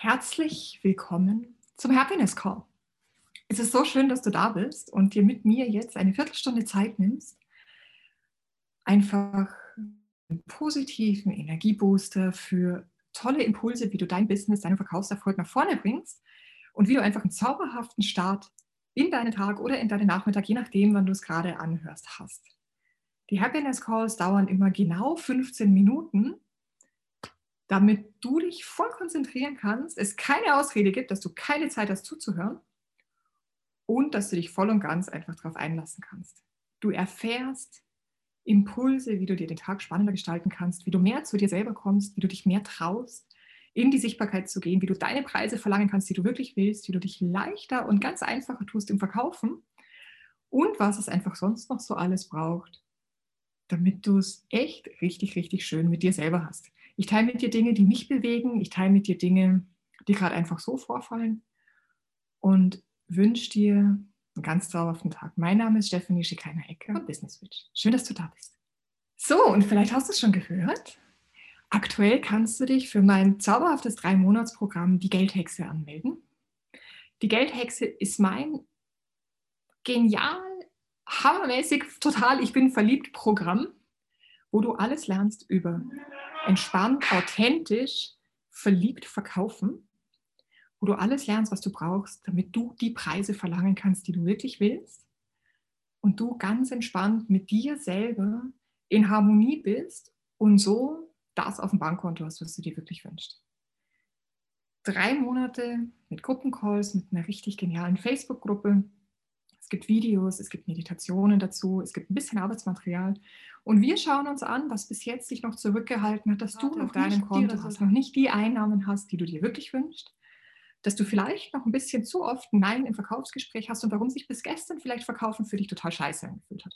Herzlich willkommen zum Happiness Call. Es ist so schön, dass du da bist und dir mit mir jetzt eine Viertelstunde Zeit nimmst, einfach einen positiven Energiebooster für tolle Impulse, wie du dein Business, deinen Verkaufserfolg nach vorne bringst und wie du einfach einen zauberhaften Start in deinen Tag oder in deinen Nachmittag, je nachdem, wann du es gerade anhörst, hast. Die Happiness Calls dauern immer genau 15 Minuten damit du dich voll konzentrieren kannst, es keine Ausrede gibt, dass du keine Zeit hast zuzuhören und dass du dich voll und ganz einfach darauf einlassen kannst. Du erfährst Impulse, wie du dir den Tag spannender gestalten kannst, wie du mehr zu dir selber kommst, wie du dich mehr traust, in die Sichtbarkeit zu gehen, wie du deine Preise verlangen kannst, die du wirklich willst, wie du dich leichter und ganz einfacher tust im Verkaufen und was es einfach sonst noch so alles braucht, damit du es echt richtig, richtig schön mit dir selber hast. Ich teile mit dir Dinge, die mich bewegen. Ich teile mit dir Dinge, die gerade einfach so vorfallen. Und wünsche dir einen ganz zauberhaften Tag. Mein Name ist Stephanie Schikainer-Ecke von Business Switch. Schön, dass du da bist. So, und vielleicht hast du es schon gehört. Aktuell kannst du dich für mein zauberhaftes Drei-Monats-Programm Die Geldhexe anmelden. Die Geldhexe ist mein genial, hammermäßig, total, ich bin verliebt Programm, wo du alles lernst über entspannt, authentisch, verliebt verkaufen, wo du alles lernst, was du brauchst, damit du die Preise verlangen kannst, die du wirklich willst und du ganz entspannt mit dir selber in Harmonie bist und so das auf dem Bankkonto hast, was du dir wirklich wünschst. Drei Monate mit Gruppencalls, mit einer richtig genialen Facebook-Gruppe, es gibt Videos, es gibt Meditationen dazu, es gibt ein bisschen Arbeitsmaterial. Und wir schauen uns an, was bis jetzt dich noch zurückgehalten hat, dass du auf deinem Konto hast, noch nicht die Einnahmen hast, die du dir wirklich wünschst, dass du vielleicht noch ein bisschen zu oft Nein im Verkaufsgespräch hast und warum sich bis gestern vielleicht Verkaufen für dich total scheiße angefühlt hat.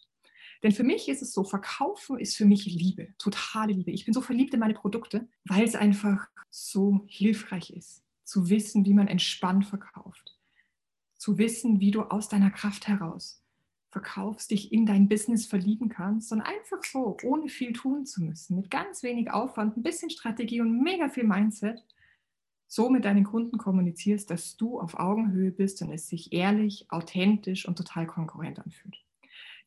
Denn für mich ist es so, Verkaufen ist für mich Liebe, totale Liebe. Ich bin so verliebt in meine Produkte, weil es einfach so hilfreich ist, zu wissen, wie man entspannt verkauft zu wissen, wie du aus deiner Kraft heraus verkaufst, dich in dein Business verlieben kannst, sondern einfach so, ohne viel tun zu müssen, mit ganz wenig Aufwand, ein bisschen Strategie und mega viel Mindset, so mit deinen Kunden kommunizierst, dass du auf Augenhöhe bist und es sich ehrlich, authentisch und total konkurrent anfühlt.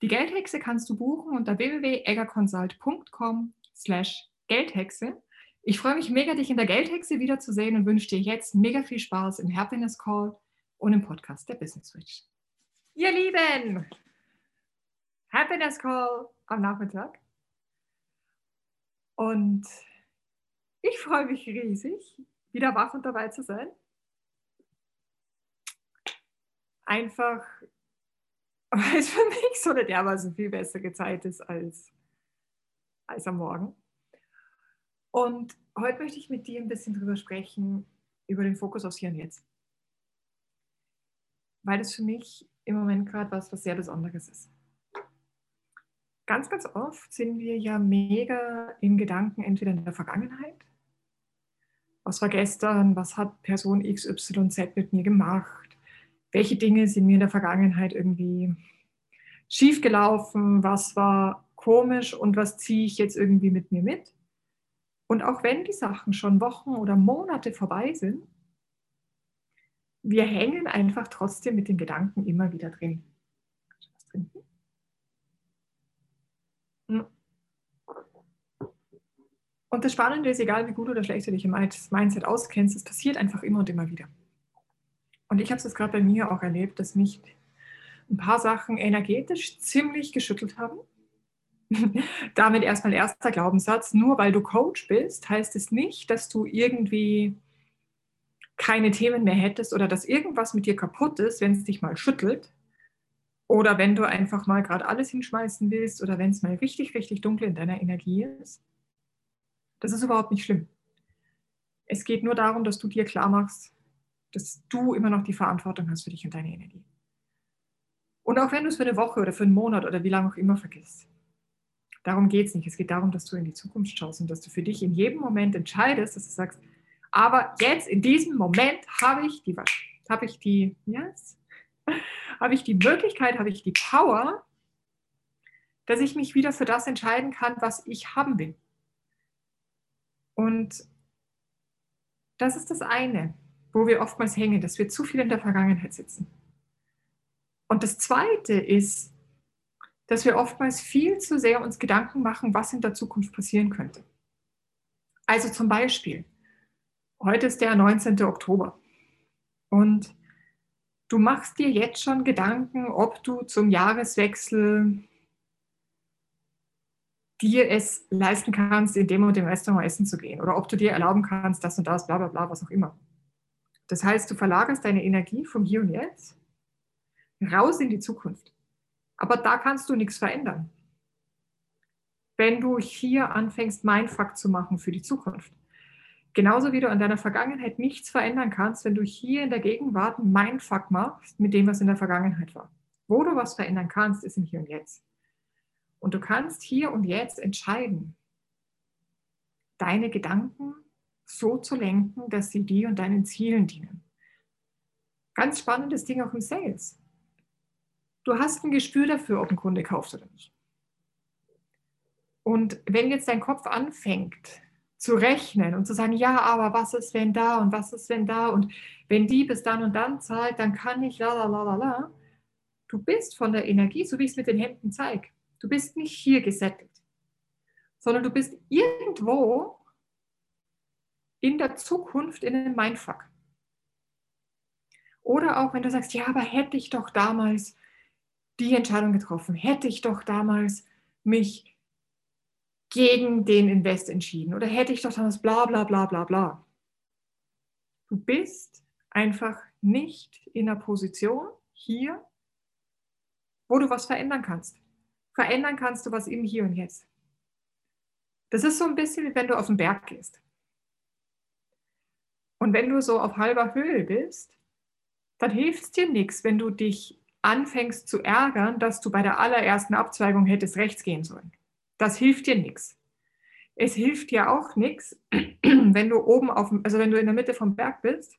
Die Geldhexe kannst du buchen unter www.eggerconsult.com slash Geldhexe. Ich freue mich mega, dich in der Geldhexe wiederzusehen und wünsche dir jetzt mega viel Spaß im Happiness Call und im Podcast der Business Switch. Ihr Lieben, Happiness Call am Nachmittag. Und ich freue mich riesig, wieder wach und dabei zu sein. Einfach, weil es für mich so eine dermaßen viel bessere Zeit ist als, als am Morgen. Und heute möchte ich mit dir ein bisschen drüber sprechen, über den Fokus aufs Hier und Jetzt weil das für mich im Moment gerade was, was sehr Besonderes ist. Ganz, ganz oft sind wir ja mega in Gedanken entweder in der Vergangenheit. Was war gestern? Was hat Person XYZ mit mir gemacht? Welche Dinge sind mir in der Vergangenheit irgendwie schiefgelaufen? Was war komisch und was ziehe ich jetzt irgendwie mit mir mit? Und auch wenn die Sachen schon Wochen oder Monate vorbei sind, wir hängen einfach trotzdem mit den Gedanken immer wieder drin. Was trinken? Hm. Und das Spannende ist, egal wie gut oder schlecht du dich im Mindset auskennst, es passiert einfach immer und immer wieder. Und ich habe es gerade bei mir auch erlebt, dass mich ein paar Sachen energetisch ziemlich geschüttelt haben. Damit erstmal erster Glaubenssatz, nur weil du Coach bist, heißt es nicht, dass du irgendwie keine Themen mehr hättest oder dass irgendwas mit dir kaputt ist, wenn es dich mal schüttelt oder wenn du einfach mal gerade alles hinschmeißen willst oder wenn es mal richtig, richtig dunkel in deiner Energie ist. Das ist überhaupt nicht schlimm. Es geht nur darum, dass du dir klar machst, dass du immer noch die Verantwortung hast für dich und deine Energie. Und auch wenn du es für eine Woche oder für einen Monat oder wie lange auch immer vergisst. Darum geht es nicht. Es geht darum, dass du in die Zukunft schaust und dass du für dich in jedem Moment entscheidest, dass du sagst, aber jetzt in diesem Moment habe ich die, habe ich die, yes, habe ich die Möglichkeit, habe ich die Power, dass ich mich wieder für das entscheiden kann, was ich haben will. Und das ist das eine. wo wir oftmals hängen, dass wir zu viel in der Vergangenheit sitzen. Und das Zweite ist, dass wir oftmals viel zu sehr uns Gedanken machen, was in der Zukunft passieren könnte. Also zum Beispiel, heute ist der 19. Oktober und du machst dir jetzt schon Gedanken, ob du zum Jahreswechsel dir es leisten kannst, in dem und dem Restaurant essen zu gehen oder ob du dir erlauben kannst, das und das, bla bla bla, was auch immer. Das heißt, du verlagerst deine Energie vom Hier und Jetzt raus in die Zukunft. Aber da kannst du nichts verändern. Wenn du hier anfängst, Mindfuck zu machen für die Zukunft. Genauso wie du an deiner Vergangenheit nichts verändern kannst, wenn du hier in der Gegenwart einen Mindfuck machst mit dem, was in der Vergangenheit war. Wo du was verändern kannst, ist im Hier und Jetzt. Und du kannst hier und jetzt entscheiden, deine Gedanken so zu lenken, dass sie dir und deinen Zielen dienen. Ganz spannendes Ding auch im Sales. Du hast ein Gespür dafür, ob ein Kunde kauft oder nicht. Und wenn jetzt dein Kopf anfängt zu rechnen und zu sagen, ja, aber was ist, wenn da und was ist, wenn da und wenn die bis dann und dann zahlt, dann kann ich la la la la la. Du bist von der Energie, so wie ich es mit den Händen zeige, du bist nicht hier gesettelt, sondern du bist irgendwo in der Zukunft in einem Mindfuck. Oder auch wenn du sagst, ja, aber hätte ich doch damals die Entscheidung getroffen, hätte ich doch damals mich gegen den Invest entschieden oder hätte ich doch damals bla bla bla bla bla. Du bist einfach nicht in der Position hier, wo du was verändern kannst. Verändern kannst du was im Hier und Jetzt. Das ist so ein bisschen, wie wenn du auf den Berg gehst. Und wenn du so auf halber Höhe bist, dann hilft es dir nichts, wenn du dich anfängst zu ärgern, dass du bei der allerersten Abzweigung hättest rechts gehen sollen. Das hilft dir nichts. Es hilft dir auch nichts, wenn du oben auf, also wenn du in der Mitte vom Berg bist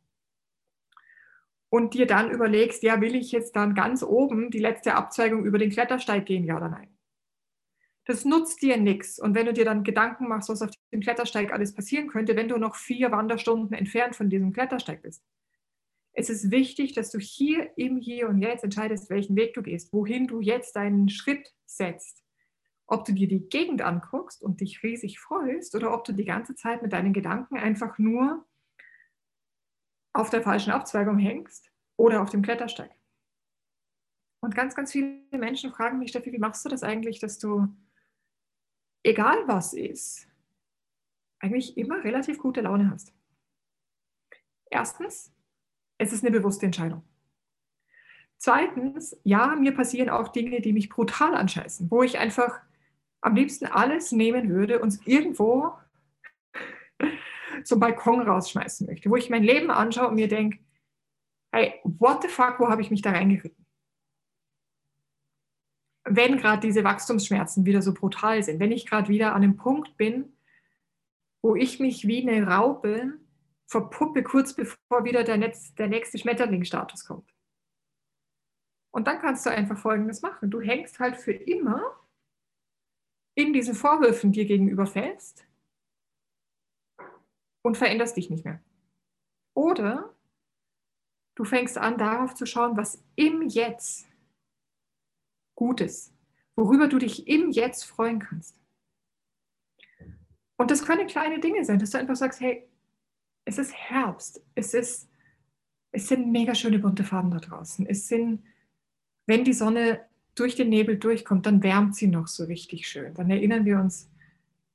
und dir dann überlegst, ja, will ich jetzt dann ganz oben die letzte Abzweigung über den Klettersteig gehen, ja oder nein? Das nutzt dir nichts. Und wenn du dir dann Gedanken machst, was auf dem Klettersteig alles passieren könnte, wenn du noch vier Wanderstunden entfernt von diesem Klettersteig bist, es ist wichtig, dass du hier im Hier und Jetzt entscheidest, welchen Weg du gehst, wohin du jetzt deinen Schritt setzt. Ob du dir die Gegend anguckst und dich riesig freust oder ob du die ganze Zeit mit deinen Gedanken einfach nur auf der falschen Abzweigung hängst oder auf dem Klettersteig. Und ganz, ganz viele Menschen fragen mich, Steffi, wie machst du das eigentlich, dass du, egal was ist, eigentlich immer relativ gute Laune hast? Erstens, es ist eine bewusste Entscheidung. Zweitens, ja, mir passieren auch Dinge, die mich brutal anscheißen, wo ich einfach am liebsten alles nehmen würde und irgendwo zum Balkon rausschmeißen möchte, wo ich mein Leben anschaue und mir denke, hey, what the fuck, wo habe ich mich da reingeritten? Wenn gerade diese Wachstumsschmerzen wieder so brutal sind, wenn ich gerade wieder an einem Punkt bin, wo ich mich wie eine Raupe verpuppe, kurz bevor wieder der, Netz, der nächste Schmetterlingsstatus kommt. Und dann kannst du einfach Folgendes machen. Du hängst halt für immer in diesen Vorwürfen dir gegenüber fest und veränderst dich nicht mehr. Oder du fängst an, darauf zu schauen, was im Jetzt gut ist, worüber du dich im Jetzt freuen kannst. Und das können kleine Dinge sein, dass du einfach sagst, hey, es ist Herbst, es, ist, es sind mega schöne bunte Farben da draußen. Es sind, wenn die Sonne durch den Nebel durchkommt, dann wärmt sie noch so richtig schön. Dann erinnern wir uns,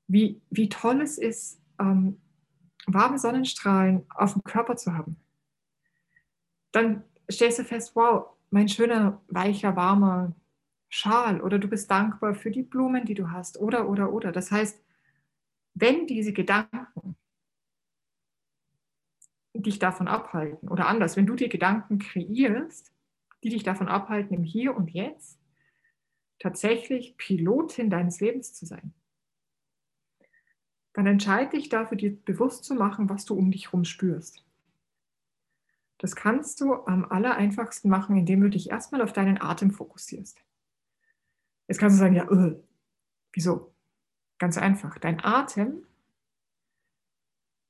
wie, wie toll es ist, ähm, warme Sonnenstrahlen auf dem Körper zu haben. Dann stellst du fest, wow, mein schöner, weicher, warmer Schal oder du bist dankbar für die Blumen, die du hast oder, oder, oder. Das heißt, wenn diese Gedanken dich davon abhalten. Oder anders, wenn du dir Gedanken kreierst, die dich davon abhalten, im Hier und Jetzt tatsächlich Pilotin deines Lebens zu sein, dann entscheide dich dafür, dir bewusst zu machen, was du um dich herum spürst. Das kannst du am aller einfachsten machen, indem du dich erstmal auf deinen Atem fokussierst. Jetzt kannst du sagen, ja, öh, wieso? Ganz einfach. Dein Atem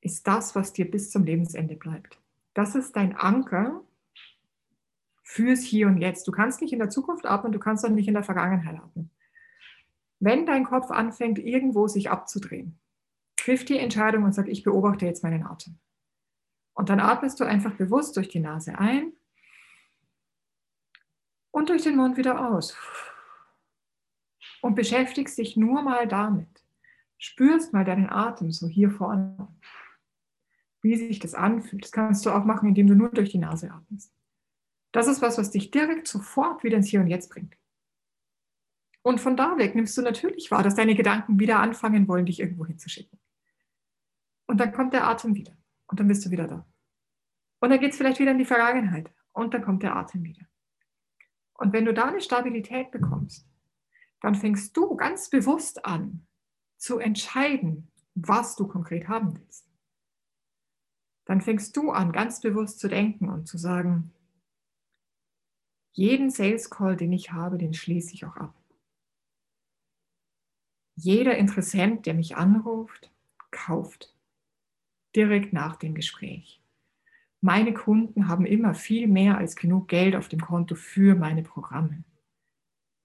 ist das, was dir bis zum Lebensende bleibt. Das ist dein Anker fürs Hier und Jetzt. Du kannst nicht in der Zukunft atmen, du kannst auch nicht in der Vergangenheit atmen. Wenn dein Kopf anfängt, irgendwo sich abzudrehen, triff die Entscheidung und sag, ich beobachte jetzt meinen Atem. Und dann atmest du einfach bewusst durch die Nase ein und durch den Mund wieder aus. Und beschäftigst dich nur mal damit. Spürst mal deinen Atem so hier vorne. Wie sich das anfühlt. Das kannst du auch machen, indem du nur durch die Nase atmest. Das ist was, was dich direkt sofort wieder ins Hier und Jetzt bringt. Und von da weg nimmst du natürlich wahr, dass deine Gedanken wieder anfangen wollen, dich irgendwo hinzuschicken. Und dann kommt der Atem wieder. Und dann bist du wieder da. Und dann geht es vielleicht wieder in die Vergangenheit. Und dann kommt der Atem wieder. Und wenn du da eine Stabilität bekommst, dann fängst du ganz bewusst an zu entscheiden, was du konkret haben willst. Dann fängst du an, ganz bewusst zu denken und zu sagen, jeden Sales Call, den ich habe, den schließe ich auch ab. Jeder Interessent, der mich anruft, kauft direkt nach dem Gespräch. Meine Kunden haben immer viel mehr als genug Geld auf dem Konto für meine Programme.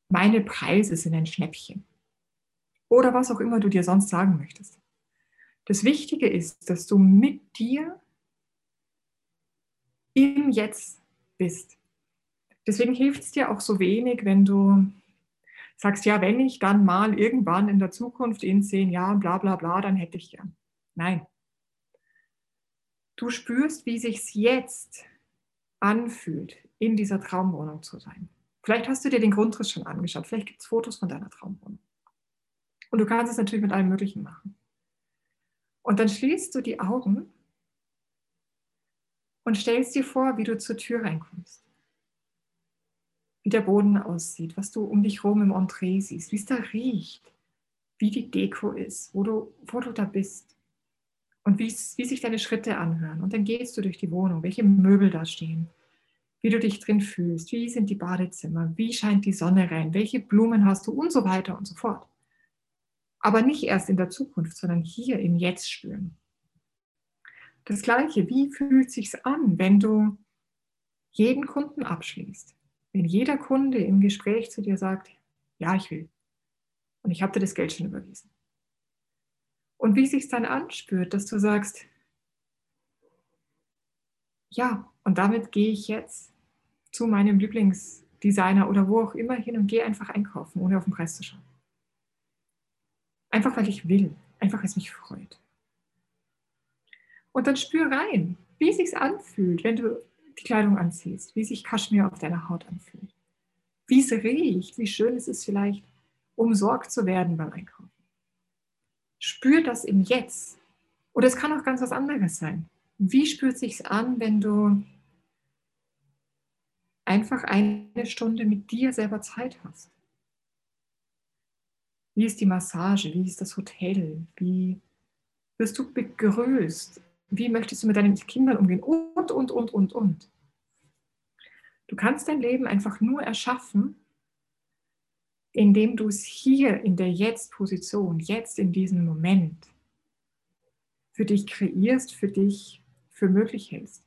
Meine Preise sind ein Schnäppchen. Oder was auch immer du dir sonst sagen möchtest. Das Wichtige ist, dass du mit dir im Jetzt bist. Deswegen hilft es dir auch so wenig, wenn du sagst, ja, wenn ich dann mal irgendwann in der Zukunft in zehn Jahren bla bla bla, dann hätte ich gern. Nein. Du spürst, wie sich's jetzt anfühlt, in dieser Traumwohnung zu sein. Vielleicht hast du dir den Grundriss schon angeschaut, vielleicht gibt es Fotos von deiner Traumwohnung. Und du kannst es natürlich mit allem Möglichen machen. Und dann schließt du die Augen und stellst dir vor, wie du zur Tür reinkommst wie der Boden aussieht, was du um dich herum im Entree siehst, wie es da riecht, wie die Deko ist, wo du, wo du da bist und wie, sich deine Schritte anhören. Und dann gehst du durch die Wohnung, welche Möbel da stehen, wie du dich drin fühlst, wie sind die Badezimmer, wie scheint die Sonne rein, welche Blumen hast du und so weiter und so fort. Aber nicht erst in der Zukunft, sondern hier im Jetzt spüren. Das gleiche, wie fühlt sich's an, wenn du jeden Kunden abschließt? Wenn jeder Kunde im Gespräch zu dir sagt, ja, ich will. Und ich habe dir das Geld schon überwiesen. Und wie sich dann anspürt, dass du sagst, ja, und damit gehe ich jetzt zu meinem Lieblingsdesigner oder wo auch immer hin und gehe einfach einkaufen, ohne auf den Preis zu schauen. Einfach weil ich will, einfach weil es mich freut. Und dann spür rein, wie es sich anfühlt, wenn du die Kleidung anziehst, wie sich Kaschmir auf deiner Haut anfühlt, wie es riecht, wie schön es ist vielleicht, umsorgt zu werden beim Einkaufen. Spür das im Jetzt. Oder es kann auch ganz was anderes sein. Wie spürt sich's an, wenn du einfach eine Stunde mit dir selber Zeit hast? Wie ist die Massage? Wie ist das Hotel? Wie wirst du begrüßt? Wie möchtest du mit deinen Kindern umgehen? Und, und, und, und, und. Du kannst dein Leben einfach nur erschaffen, indem du es hier in der Jetzt-Position, jetzt in diesem Moment für dich kreierst, für dich für möglich hältst.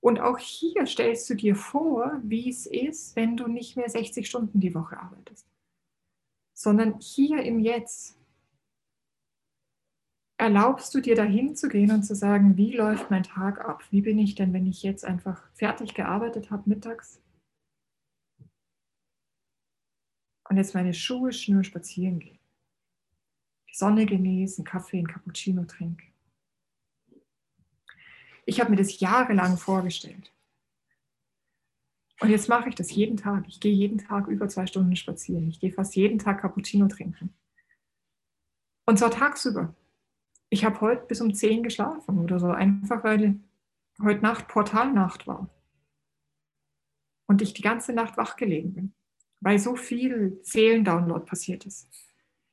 Und auch hier stellst du dir vor, wie es ist, wenn du nicht mehr 60 Stunden die Woche arbeitest, sondern hier im Jetzt erlaubst du dir dahin zu gehen und zu sagen, wie läuft mein Tag ab? Wie bin ich denn, wenn ich jetzt einfach fertig gearbeitet habe mittags und jetzt meine Schuhe schnür spazieren gehe? Die Sonne genieße, einen Kaffee, einen Cappuccino trinke. Ich habe mir das jahrelang vorgestellt. Und jetzt mache ich das jeden Tag. Ich gehe jeden Tag über zwei Stunden spazieren. Ich gehe fast jeden Tag Cappuccino trinken. Und zwar tagsüber ich habe heute bis um 10 geschlafen oder so, einfach weil heute Nacht Portalnacht war. Und ich die ganze Nacht wach gelegen bin, weil so viel Seelendownload passiert ist.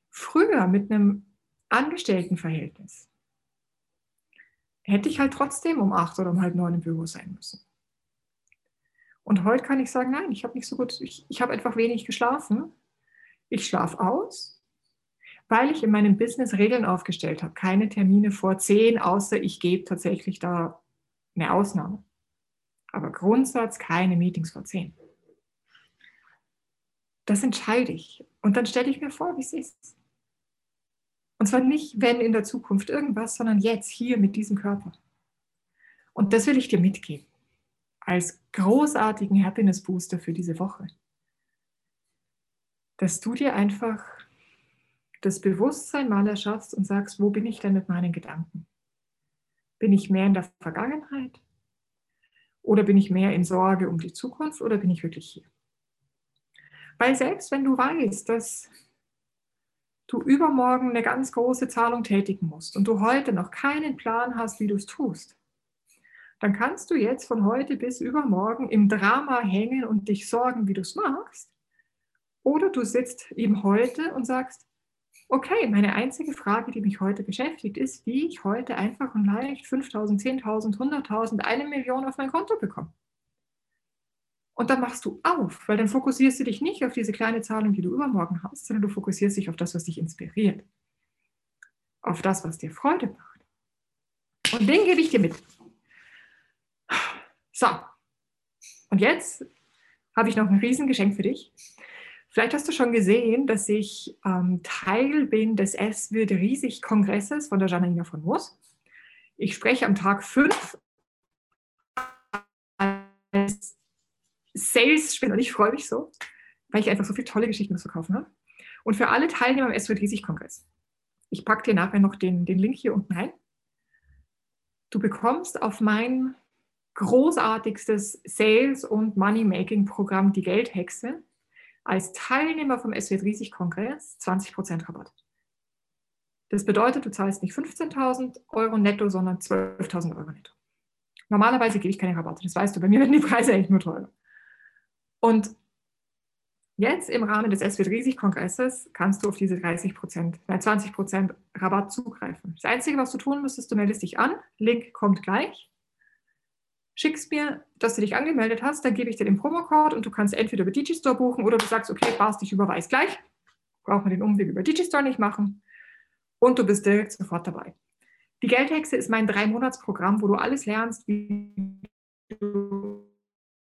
Früher mit einem Angestelltenverhältnis hätte ich halt trotzdem um 8 oder um halb 9 im Büro sein müssen. Und heute kann ich sagen, nein, ich habe nicht so gut, ich, ich habe einfach wenig geschlafen. Ich schlafe aus, weil ich in meinem Business Regeln aufgestellt habe. Keine Termine vor zehn, außer ich gebe tatsächlich da eine Ausnahme. Aber Grundsatz, keine Meetings vor 10. Das entscheide ich. Und dann stelle ich mir vor, wie es ist. Und zwar nicht, wenn in der Zukunft irgendwas, sondern jetzt, hier mit diesem Körper. Und das will ich dir mitgeben. Als großartigen Happiness Booster für diese Woche. Dass du dir einfach das Bewusstsein mal erschaffst und sagst, wo bin ich denn mit meinen Gedanken? Bin ich mehr in der Vergangenheit? Oder bin ich mehr in Sorge um die Zukunft? Oder bin ich wirklich hier? Weil selbst wenn du weißt, dass du übermorgen eine ganz große Zahlung tätigen musst und du heute noch keinen Plan hast, wie du es tust, dann kannst du jetzt von heute bis übermorgen im Drama hängen und dich sorgen, wie du es machst. Oder du sitzt eben heute und sagst, okay, meine einzige Frage, die mich heute beschäftigt, ist, wie ich heute einfach und leicht 5.000, 10.000, 100.000, eine Million auf mein Konto bekomme. Und dann machst du auf, weil dann fokussierst du dich nicht auf diese kleine Zahlung, die du übermorgen hast, sondern du fokussierst dich auf das, was dich inspiriert. Auf das, was dir Freude macht. Und den gebe ich dir mit. So. Und jetzt habe ich noch ein Riesengeschenk für dich. Vielleicht hast du schon gesehen, dass ich ähm, Teil bin des Es wird riesig Kongresses von der Janina von Moos. Ich spreche am Tag 5 als Sales-Spinner und ich freue mich so, weil ich einfach so viele tolle Geschichten zu verkaufen habe. Und für alle Teilnehmer am SWT Riesig-Kongress. Ich packe dir nachher noch den, den Link hier unten rein. Du bekommst auf mein großartigstes Sales- und Money-Making-Programm Die Geldhexe als Teilnehmer vom SWT Riesig-Kongress 20% Rabatt. Das bedeutet, du zahlst nicht 15.000 Euro netto, sondern 12.000 Euro netto. Normalerweise gebe ich keine Rabatte, das weißt du. Bei mir werden die Preise eigentlich nur teurer. Und jetzt im Rahmen des SWIT Riesig-Kongresses kannst du auf diese 30 Prozent, nein, 20 Prozent Rabatt zugreifen. Das Einzige, was du tun müsstest, du meldest dich an. Link kommt gleich. Schickst mir, dass du dich angemeldet hast, dann gebe ich dir den Promocode und du kannst entweder über Digistore buchen oder du sagst, okay, passt, ich überweise gleich. Braucht man den Umweg über Digistore nicht machen. Und du bist direkt sofort dabei. Die Geldhexe ist mein Drei-Monats-Programm, wo du alles lernst, wie du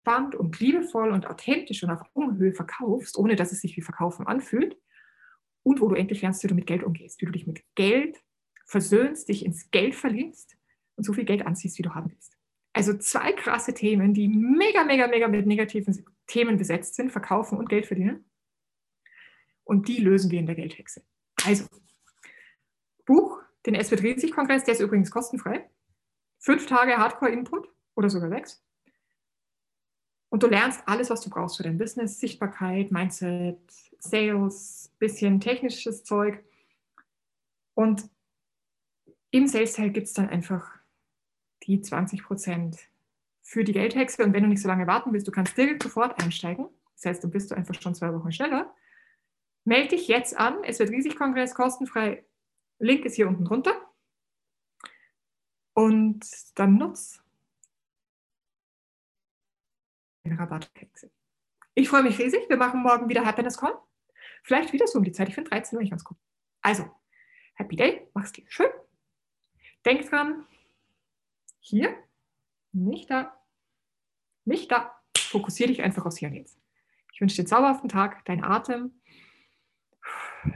spannend und liebevoll und authentisch und auf Augenhöhe verkaufst, ohne dass es sich wie Verkaufen anfühlt. Und wo du endlich lernst, wie du mit Geld umgehst, wie du dich mit Geld versöhnst, dich ins Geld verliebst und so viel Geld anziehst, wie du haben willst. Also zwei krasse Themen, die mega, mega, mega mit negativen Themen besetzt sind, verkaufen und Geld verdienen. Und die lösen wir in der Geldhexe. Also, Buch, den SW Riesig Kongress, der ist übrigens kostenfrei. Fünf Tage Hardcore-Input oder sogar sechs. Und du lernst alles, was du brauchst für dein Business, Sichtbarkeit, Mindset, Sales, bisschen technisches Zeug. Und im Sales-Teil gibt es dann einfach die 20 Prozent für die Geldhexe. Und wenn du nicht so lange warten willst, du kannst direkt sofort einsteigen. Das heißt, dann bist du einfach schon zwei Wochen schneller. Melde dich jetzt an. Es wird Riesig-Kongress kostenfrei. Link ist hier unten drunter. Und dann nutz Rabattkekse. Ich freue mich riesig. Wir machen morgen wieder Happiness Call. Vielleicht wieder so um die Zeit. Ich finde 13 Uhr nicht ganz gut. Also, Happy Day. Mach's dir schön. Denk dran. Hier. Nicht da. Nicht da. Fokussiere dich einfach aufs Hier und Jetzt. Ich wünsche dir einen zauberhaften Tag. Dein Atem.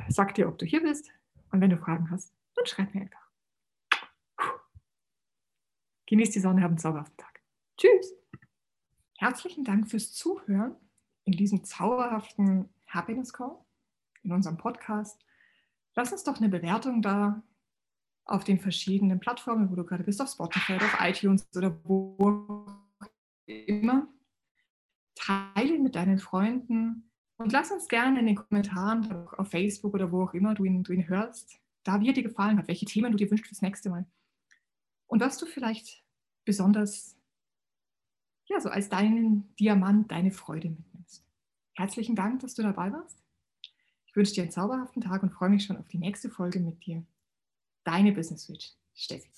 Sag dir, ob du hier bist. Und wenn du Fragen hast, dann schreib mir einfach. Genieß die Sonne, hab einen zauberhaften Tag. Tschüss. Herzlichen Dank fürs Zuhören in diesem zauberhaften Happiness Call, in unserem Podcast. Lass uns doch eine Bewertung da auf den verschiedenen Plattformen, wo du gerade bist, auf Spotify auf iTunes oder wo immer. Teile mit deinen Freunden und lass uns gerne in den Kommentaren auf Facebook oder wo auch immer du ihn, du ihn hörst, da wie er dir gefallen hat, welche Themen du dir wünschst fürs nächste Mal. Und was du vielleicht besonders ja, so als deinen Diamant deine Freude mitnimmst. Herzlichen Dank, dass du dabei warst. Ich wünsche dir einen zauberhaften Tag und freue mich schon auf die nächste Folge mit dir. Deine Business Switch, Steffi.